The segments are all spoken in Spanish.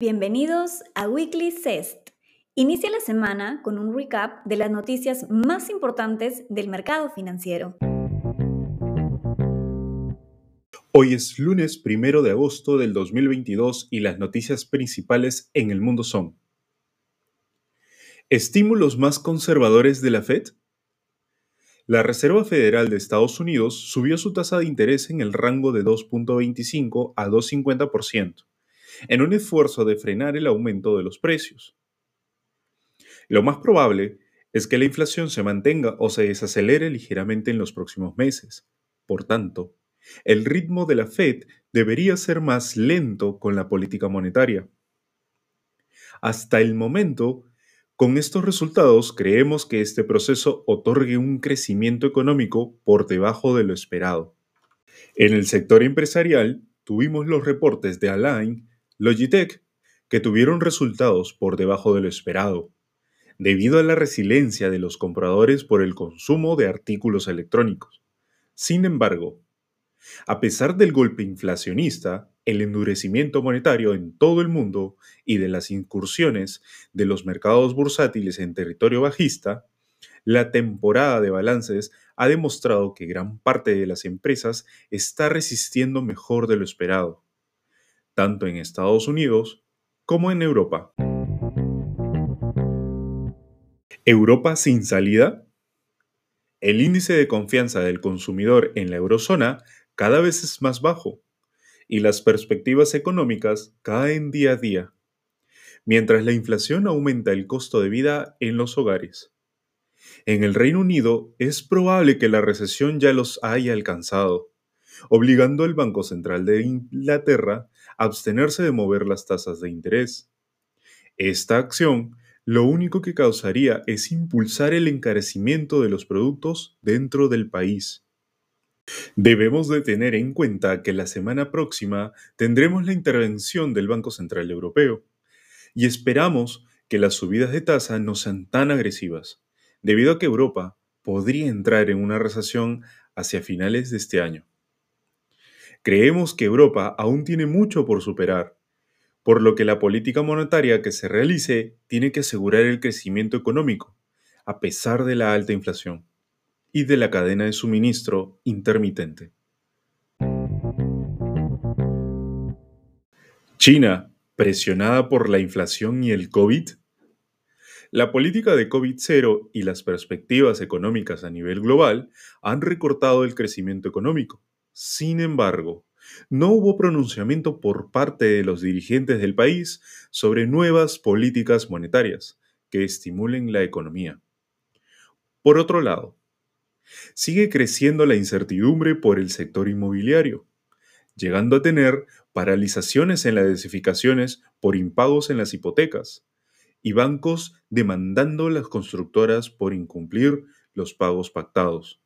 Bienvenidos a Weekly CEST. Inicia la semana con un recap de las noticias más importantes del mercado financiero. Hoy es lunes primero de agosto del 2022 y las noticias principales en el mundo son Estímulos más conservadores de la Fed. La Reserva Federal de Estados Unidos subió su tasa de interés en el rango de 2.25 a 2.50% en un esfuerzo de frenar el aumento de los precios. Lo más probable es que la inflación se mantenga o se desacelere ligeramente en los próximos meses. Por tanto, el ritmo de la Fed debería ser más lento con la política monetaria. Hasta el momento, con estos resultados creemos que este proceso otorgue un crecimiento económico por debajo de lo esperado. En el sector empresarial, tuvimos los reportes de Align Logitech, que tuvieron resultados por debajo de lo esperado, debido a la resiliencia de los compradores por el consumo de artículos electrónicos. Sin embargo, a pesar del golpe inflacionista, el endurecimiento monetario en todo el mundo y de las incursiones de los mercados bursátiles en territorio bajista, la temporada de balances ha demostrado que gran parte de las empresas está resistiendo mejor de lo esperado tanto en Estados Unidos como en Europa. Europa sin salida. El índice de confianza del consumidor en la eurozona cada vez es más bajo y las perspectivas económicas caen día a día, mientras la inflación aumenta el costo de vida en los hogares. En el Reino Unido es probable que la recesión ya los haya alcanzado, obligando al Banco Central de Inglaterra abstenerse de mover las tasas de interés. Esta acción lo único que causaría es impulsar el encarecimiento de los productos dentro del país. Debemos de tener en cuenta que la semana próxima tendremos la intervención del Banco Central Europeo y esperamos que las subidas de tasa no sean tan agresivas, debido a que Europa podría entrar en una recesión hacia finales de este año. Creemos que Europa aún tiene mucho por superar, por lo que la política monetaria que se realice tiene que asegurar el crecimiento económico, a pesar de la alta inflación y de la cadena de suministro intermitente. China, presionada por la inflación y el COVID. La política de COVID-0 y las perspectivas económicas a nivel global han recortado el crecimiento económico sin embargo, no hubo pronunciamiento por parte de los dirigentes del país sobre nuevas políticas monetarias que estimulen la economía. Por otro lado, sigue creciendo la incertidumbre por el sector inmobiliario, llegando a tener paralizaciones en las edificaciones por impagos en las hipotecas y bancos demandando a las constructoras por incumplir los pagos pactados.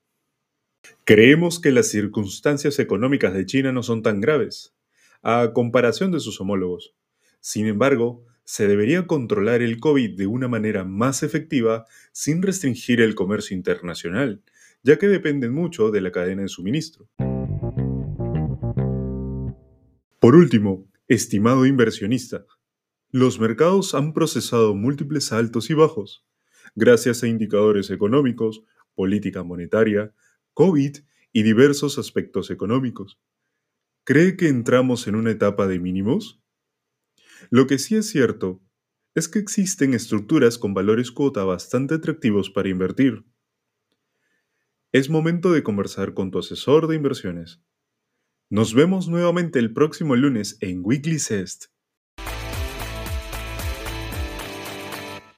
Creemos que las circunstancias económicas de China no son tan graves, a comparación de sus homólogos. Sin embargo, se debería controlar el COVID de una manera más efectiva sin restringir el comercio internacional, ya que dependen mucho de la cadena de suministro. Por último, estimado inversionista, los mercados han procesado múltiples altos y bajos, gracias a indicadores económicos, política monetaria, COVID y diversos aspectos económicos. ¿Cree que entramos en una etapa de mínimos? Lo que sí es cierto es que existen estructuras con valores cuota bastante atractivos para invertir. Es momento de conversar con tu asesor de inversiones. Nos vemos nuevamente el próximo lunes en Weekly Cest